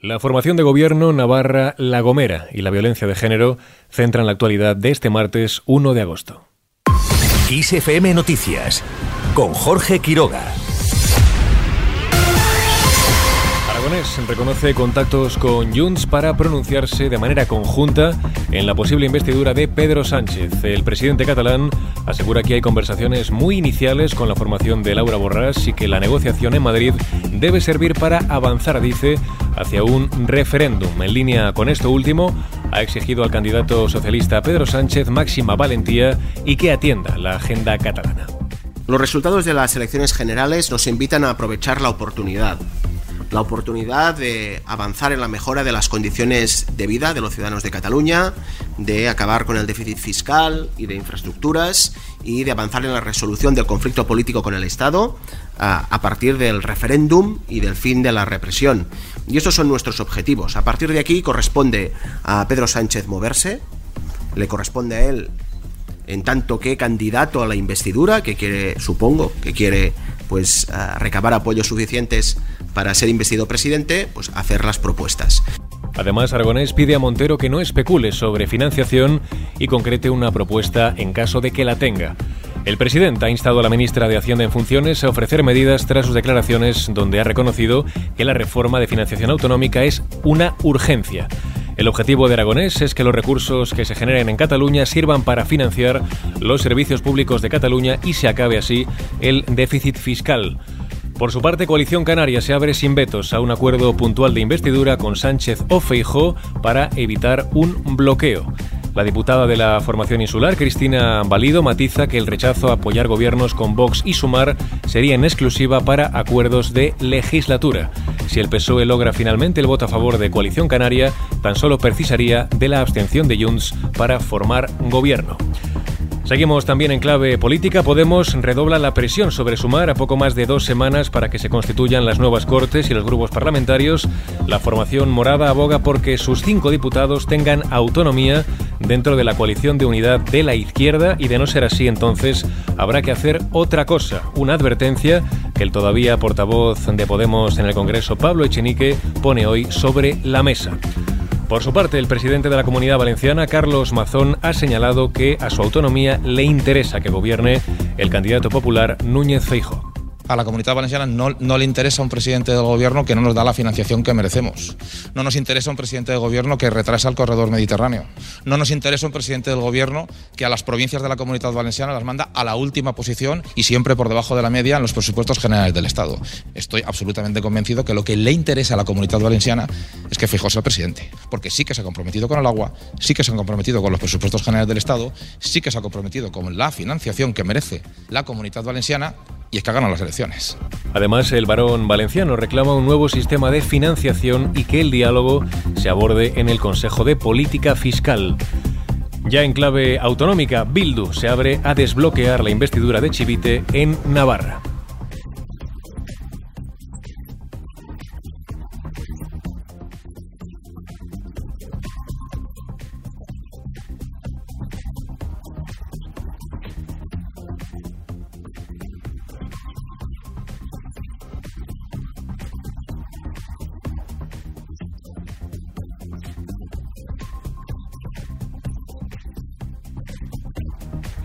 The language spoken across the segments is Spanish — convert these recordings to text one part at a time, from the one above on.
La formación de gobierno Navarra La Gomera y la violencia de género centran la actualidad de este martes 1 de agosto. Noticias con Jorge Quiroga. Reconoce contactos con Junts para pronunciarse de manera conjunta en la posible investidura de Pedro Sánchez. El presidente catalán asegura que hay conversaciones muy iniciales con la formación de Laura Borràs y que la negociación en Madrid debe servir para avanzar, dice, hacia un referéndum. En línea con esto último, ha exigido al candidato socialista Pedro Sánchez máxima valentía y que atienda la agenda catalana. Los resultados de las elecciones generales nos invitan a aprovechar la oportunidad la oportunidad de avanzar en la mejora de las condiciones de vida de los ciudadanos de Cataluña, de acabar con el déficit fiscal y de infraestructuras y de avanzar en la resolución del conflicto político con el Estado a, partir del referéndum y del fin de la represión. Y estos son nuestros objetivos. A partir de aquí corresponde a Pedro Sánchez moverse, le corresponde a él en tanto que candidato a la investidura, que quiere, supongo, que quiere pues recabar apoyos suficientes para ser investido presidente, pues hacer las propuestas. Además, Aragonés pide a Montero que no especule sobre financiación y concrete una propuesta en caso de que la tenga. El presidente ha instado a la ministra de Hacienda en funciones a ofrecer medidas tras sus declaraciones donde ha reconocido que la reforma de financiación autonómica es una urgencia. El objetivo de Aragonés es que los recursos que se generen en Cataluña sirvan para financiar los servicios públicos de Cataluña y se acabe así el déficit fiscal. Por su parte, Coalición Canaria se abre sin vetos a un acuerdo puntual de investidura con Sánchez o Feijó para evitar un bloqueo. La diputada de la formación insular, Cristina Valido, matiza que el rechazo a apoyar gobiernos con Vox y Sumar sería en exclusiva para acuerdos de legislatura. Si el PSOE logra finalmente el voto a favor de Coalición Canaria, tan solo precisaría de la abstención de Junts para formar gobierno. Seguimos también en clave política. Podemos redobla la presión sobre Sumar a poco más de dos semanas para que se constituyan las nuevas Cortes y los grupos parlamentarios. La formación morada aboga porque sus cinco diputados tengan autonomía dentro de la coalición de unidad de la izquierda y de no ser así entonces habrá que hacer otra cosa, una advertencia que el todavía portavoz de Podemos en el Congreso, Pablo Echenique, pone hoy sobre la mesa. Por su parte, el presidente de la Comunidad Valenciana, Carlos Mazón, ha señalado que a su autonomía le interesa que gobierne el candidato popular Núñez Feijóo a la comunidad valenciana no, le interesa un presidente del gobierno que no nos da la financiación que merecemos. No nos interesa un presidente del gobierno que retrasa el corredor mediterráneo. No nos interesa un presidente del gobierno que a las provincias de la comunidad valenciana las manda a la última posición y siempre por debajo de la media en los presupuestos generales del Estado. Estoy absolutamente convencido que lo que le interesa a la comunidad valenciana es que Feijóo sea presidente, porque sí que se ha comprometido con el agua, sí que se ha comprometido con los presupuestos generales del Estado, sí que se ha comprometido con la financiación que merece la comunidad valenciana y es que ganan las elecciones. Además, el varón valenciano reclama un nuevo sistema de financiación y que el diálogo se aborde en el Consejo de Política Fiscal. Ya en clave autonómica, Bildu se abre a desbloquear la investidura de Chivite en Navarra.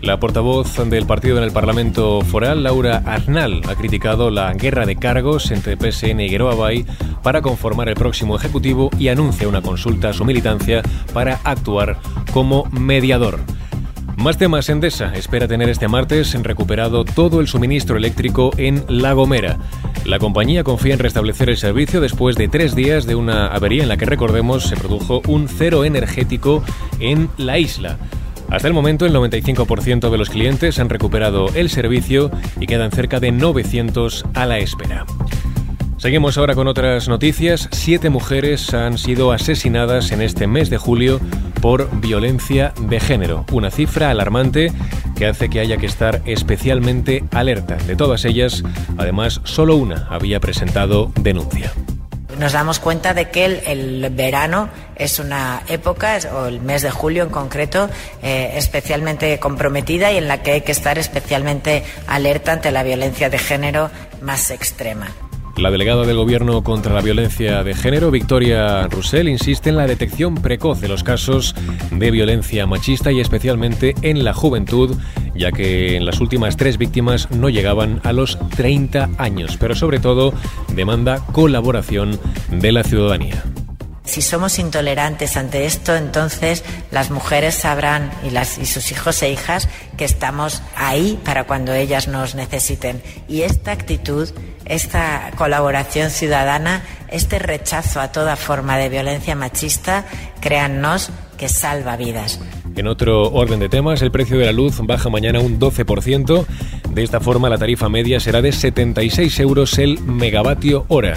La portavoz del partido en el Parlamento Foral, Laura Arnal, ha criticado la guerra de cargos entre PSN y Bay para conformar el próximo Ejecutivo y anuncia una consulta a su militancia para actuar como mediador. Más temas. Endesa espera tener este martes recuperado todo el suministro eléctrico en La Gomera. La compañía confía en restablecer el servicio después de tres días de una avería en la que, recordemos, se produjo un cero energético en la isla. Hasta el momento, el 95% de los clientes han recuperado el servicio y quedan cerca de 900 a la espera. Seguimos ahora con otras noticias. Siete mujeres han sido asesinadas en este mes de julio por violencia de género. Una cifra alarmante que hace que haya que estar especialmente alerta. De todas ellas, además, solo una había presentado denuncia nos damos cuenta de que el, verano es una época, o el mes de julio en concreto, eh, especialmente comprometida y en la que hay que estar especialmente alerta ante la violencia de género más extrema. La delegada del Gobierno contra la violencia de género, Victoria Roussel, insiste en la detección precoz de los casos de violencia machista y especialmente en la juventud, ya que en las últimas tres víctimas no llegaban a los 30 años, pero sobre todo demanda colaboración de la ciudadanía. Si somos intolerantes ante esto, entonces las mujeres sabrán y, las, y sus hijos e hijas que estamos ahí para cuando ellas nos necesiten. Y esta actitud, esta colaboración ciudadana, este rechazo a toda forma de violencia machista, créannos que salva vidas. En otro orden de temas, el precio de la luz baja mañana un 12%. De esta forma, la tarifa media será de 76 euros el megavatio hora.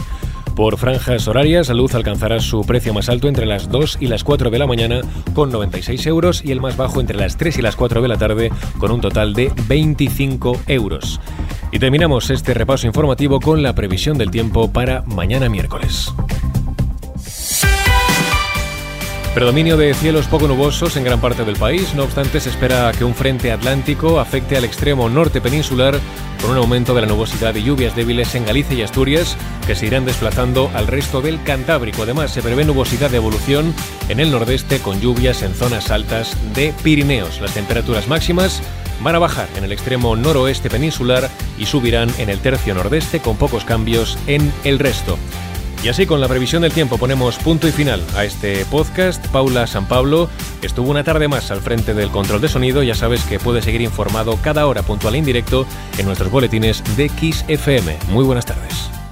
Por franjas horarias, la luz alcanzará su precio más alto entre las 2 y las 4 de la mañana con 96 euros y el más bajo entre las 3 y las 4 de la tarde con un total de 25 euros. Y terminamos este repaso informativo con la previsión del tiempo para mañana miércoles. Predominio de cielos poco nubosos en gran parte del país, no obstante se espera que un frente atlántico afecte al extremo norte peninsular con un aumento de la nubosidad y lluvias débiles en Galicia y Asturias que se irán desplazando al resto del Cantábrico. Además se prevé nubosidad de evolución en el nordeste con lluvias en zonas altas de Pirineos. Las temperaturas máximas van a bajar en el extremo noroeste peninsular y subirán en el tercio nordeste con pocos cambios en el resto. Y así con la previsión del tiempo ponemos punto y final a este podcast. Paula San Pablo estuvo una tarde más al frente del control de sonido. Ya sabes que puedes seguir informado cada hora puntual e indirecto en nuestros boletines de Kiss. Muy buenas tardes.